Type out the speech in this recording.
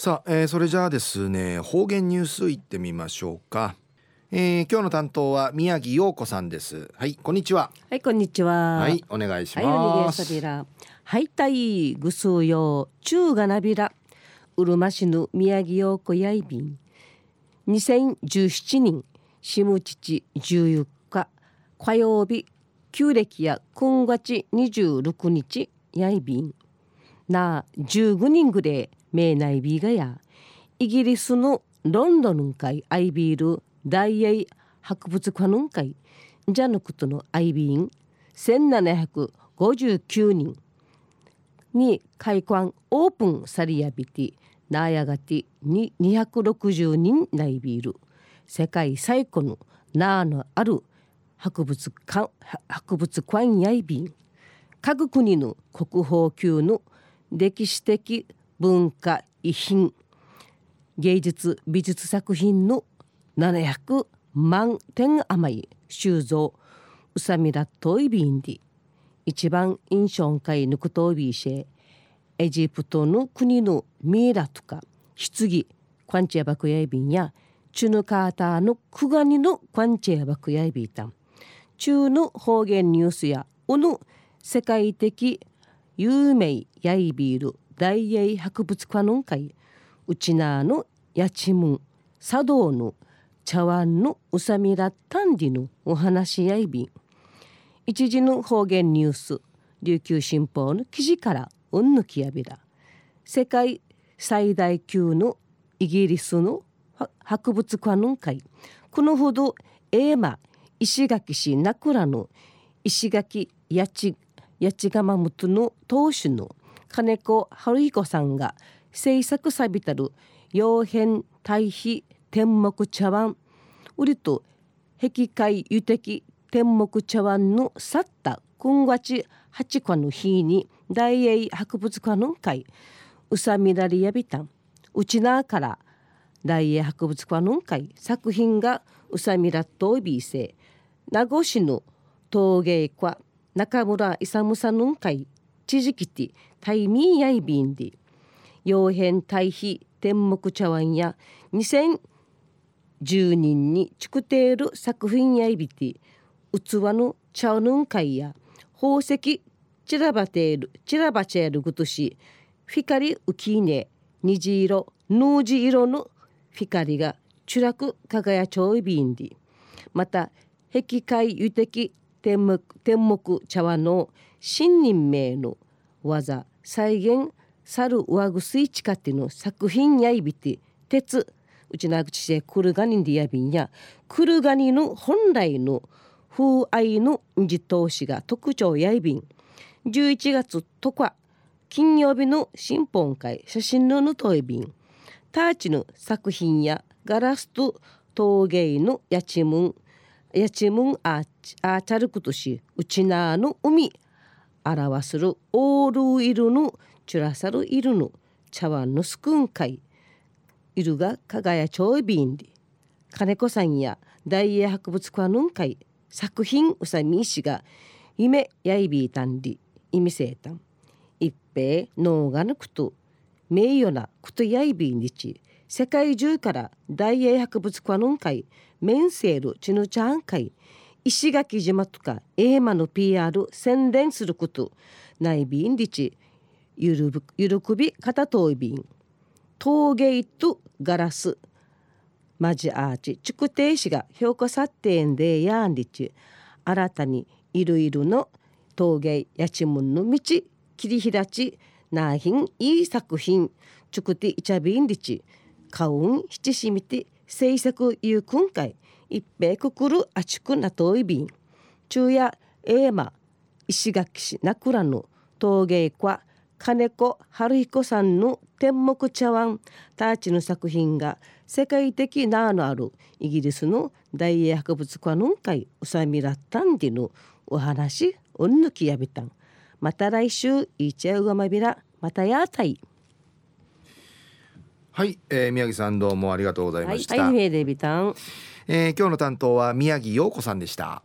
さあ、えー、それじゃあですね方言ニュースいってみましょうか、えー、今日の担当は宮城陽子さんです。はいこんにちは。はいこんにちは。はいお願いします。はいたいぐすうよ中がなびら。うるま市の宮城陽子やいびん。2017年下父14日。火曜日旧暦や今月26日やいびん。な15人ぐれ名内ビーガやイギリスのロンドン会アイビール大英博物館の会じゃぬくとのアイビーン1759人に開館オープンさりやびてなやがてに260人内ビール世界最古のなあのある博物館博物館やいびん。各国の国宝級の歴史的文化遺品芸術美術作品の700万点余り収蔵うさみらといびんで一番印象深いぬくとびしエジプトの国のミイラとか棺クワンチェバクヤイビンやチュヌカーターのクガニのクワンチェバクヤイビータン中の方言ニュースやおの世界的有名ヤイビール大英博物館の会。うちなのやちむん茶道の。茶碗のうさみらったんりのお話しやいび。ん一時の方言ニュース。琉球新報の記事から。うんぬきやびら世界。最大級のイギリスの。博物館の会。このほど。エーマ。石垣市名倉の。石垣八千八千釜本の当主の。金子春彦さんが制作さびたる洋変対比天目茶碗売りと壁界油的天目茶碗の去った今月八日の日に大英博物館の会うさみらりやびたんうちなから大英博物館の会作品がうさみらとびせ名護市の陶芸家中村勇さんの会知事きてタイミーやいびんで洋変対比天目茶碗や2010人にチクテール作品やいびて器の茶ぬん会や宝石チラバテールチラバチェールぐとしフィカリウキーネ虹色ヌージ色のフィカリがチュラク輝ちょいびんでまた壁界油的天目天目茶碗の新任名の技再現さる上ぐすいちかっての作品やいびて鉄うちなぐちせクルガニでやびんやクルガニの本来の風合いの自通しが特徴やいびん。11月とか金曜日の新本会写真のぬといびん。ターチの作品やガラスと陶芸のやちむん。やちむんあチャルクとしうちなの海表するオールイルのチュラサルイルの茶碗のスクン会イルが輝ちょいびんで金子さんや大英博物館の会作品うさみいしが夢やいびいたんり意味せいたん。一平脳がぬくと名誉なことやいびんりち世界中から大英博物館の会メンセールチヌチャン会石垣島とかエーマの PR 宣伝すること内便リチゆるぶゆるくび片遠い便陶芸とガラスマジアーチ筑底市が評価査定でやんりち新たにいろいろの陶芸やちむんの道切り開ちなひんいい作品筑底いちゃびんりちかうん七しみて制作いう今回一平くくるあちくなといびん昼夜エーマ石垣市名倉の陶芸家金子春彦さんの天目茶碗ターチの作品が世界的なのあるイギリスの大英博物館の会うさみらったんでのお話うんぬきやびたんまた来週いちゃうがまびらまたやたいはい、えー、宮城さんどうもありがとうございました。はい、はい、デビタン。えー、今日の担当は宮城陽子さんでした。